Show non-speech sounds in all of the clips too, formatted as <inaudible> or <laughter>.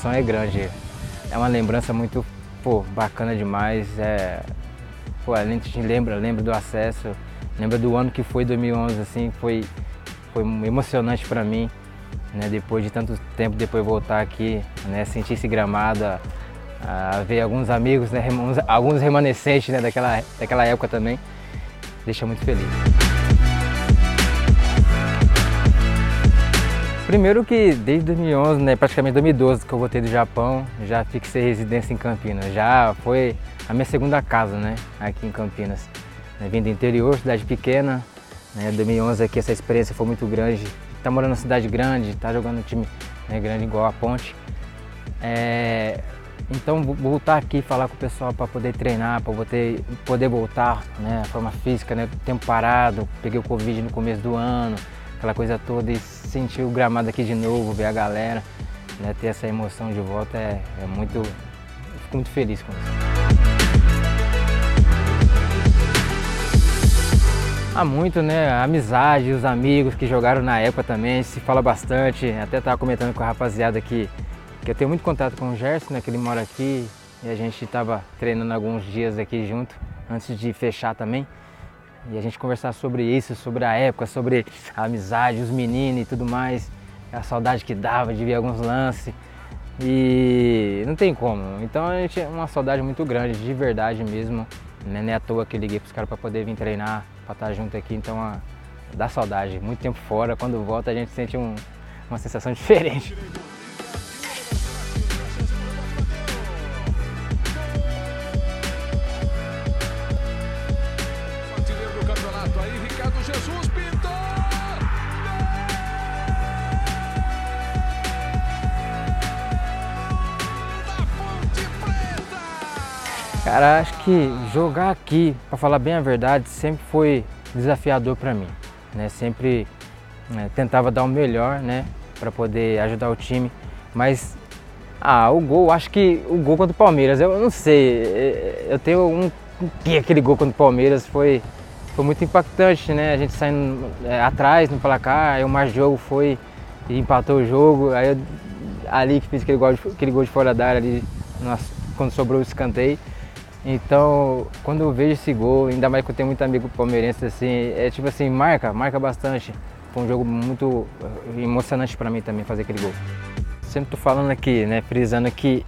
emoção é grande. É uma lembrança muito pô, bacana demais. É, pô, a gente lembra, lembra do acesso, lembra do ano que foi 2011, assim, foi, foi emocionante para mim, né? Depois de tanto tempo, depois voltar aqui, né? Sentir esse gramado, a, a ver alguns amigos, né? <laughs> Alguns remanescentes né? daquela, daquela época também, deixa muito feliz. Primeiro que desde 2011, né, praticamente 2012 que eu voltei do Japão, já fixei residência em Campinas. Já foi a minha segunda casa, né, aqui em Campinas. Né, vim do interior, cidade pequena, né, 2011 aqui essa experiência foi muito grande. Tá morando numa cidade grande, tá jogando um time né, grande igual a Ponte. É, então voltar aqui falar com o pessoal para poder treinar, para poder, voltar, né, forma física, né, tempo parado, peguei o Covid no começo do ano, aquela coisa toda e sentir o gramado aqui de novo, ver a galera, né, ter essa emoção de volta é, é muito. Eu fico muito feliz com isso. Há muito, né? A amizade, os amigos que jogaram na época também, se fala bastante. Até estava comentando com a rapaziada aqui que eu tenho muito contato com o Gerson, né? Que ele mora aqui e a gente estava treinando alguns dias aqui junto, antes de fechar também e a gente conversar sobre isso, sobre a época, sobre a amizade, os meninos e tudo mais, a saudade que dava de ver alguns lances. E não tem como. Então a gente é uma saudade muito grande, de verdade mesmo. Nem é à toa que liguei pros caras para poder vir treinar, para estar junto aqui. Então a, dá saudade. Muito tempo fora, quando volta a gente sente um, uma sensação <laughs> diferente. Cara, acho que jogar aqui, para falar bem a verdade, sempre foi desafiador para mim. Né? Sempre né, tentava dar o melhor, né, para poder ajudar o time. Mas ah, o gol, acho que o gol contra o Palmeiras, eu não sei, eu tenho um que aquele gol contra o Palmeiras foi foi muito impactante, né? A gente saindo é, atrás no placar, aí o mais jogo foi e empatou o jogo, aí eu, ali que fiz aquele gol, de, aquele gol de fora da área ali, quando sobrou o escanteio. Então, quando eu vejo esse gol, ainda mais que eu tenho muito amigo palmeirense, assim, é tipo assim, marca, marca bastante. Foi um jogo muito eh, emocionante para mim também fazer aquele gol. Sempre tô falando aqui, né, frisando que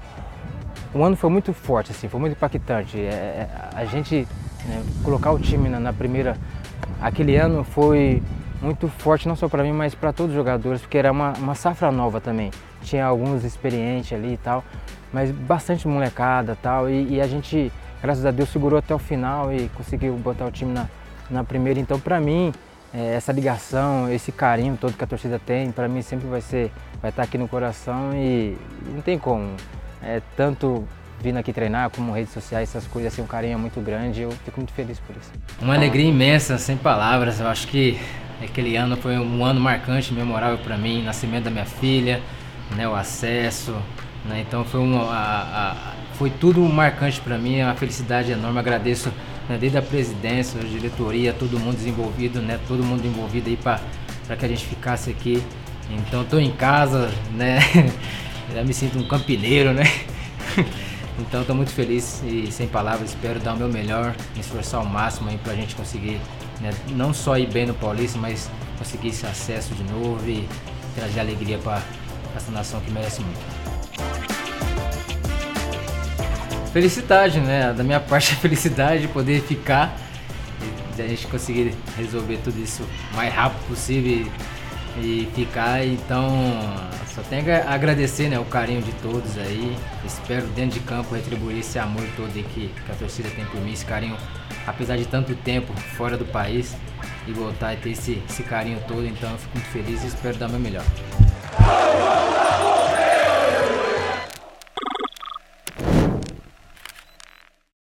o ano foi muito forte, assim, foi muito impactante. É, é a gente né, colocar o time na, na, primeira, aquele ano foi muito forte, não só para mim, mas para todos os jogadores, porque era uma, uma safra nova também. Tinha alguns experientes ali e tal, mas bastante molecada tal, e, e a gente graças a Deus segurou até o final e conseguiu botar o time na, na primeira. Então, para mim, é, essa ligação, esse carinho todo que a torcida tem, para mim sempre vai ser, vai estar tá aqui no coração e, não tem como. É, tanto vindo aqui treinar, como redes sociais, essas coisas, assim, um carinho é muito grande, eu fico muito feliz por isso. Uma alegria imensa, sem palavras, eu acho que aquele ano foi um ano marcante, memorável para mim, nascimento da minha filha, né, o acesso, né, então foi um, a, a foi tudo marcante para mim, é uma felicidade enorme. Agradeço né, desde a presidência, a diretoria, todo mundo desenvolvido, né, todo mundo envolvido aí para que a gente ficasse aqui. Então estou em casa, né? <laughs> Já me sinto um campineiro, né? <laughs> Então estou muito feliz e sem palavras, espero dar o meu melhor, me esforçar ao máximo aí para a gente conseguir né, não só ir bem no Paulista, mas conseguir esse acesso de novo e trazer alegria para essa nação que merece muito. Felicidade, né? Da minha parte, a felicidade de poder ficar e a gente conseguir resolver tudo isso o mais rápido possível e, e ficar. Então, só tenho que agradecer né, o carinho de todos aí. Espero dentro de campo retribuir esse amor todo que, que a torcida tem por mim, esse carinho, apesar de tanto tempo fora do país, e voltar a ter esse, esse carinho todo. Então, eu fico muito feliz e espero dar o meu melhor.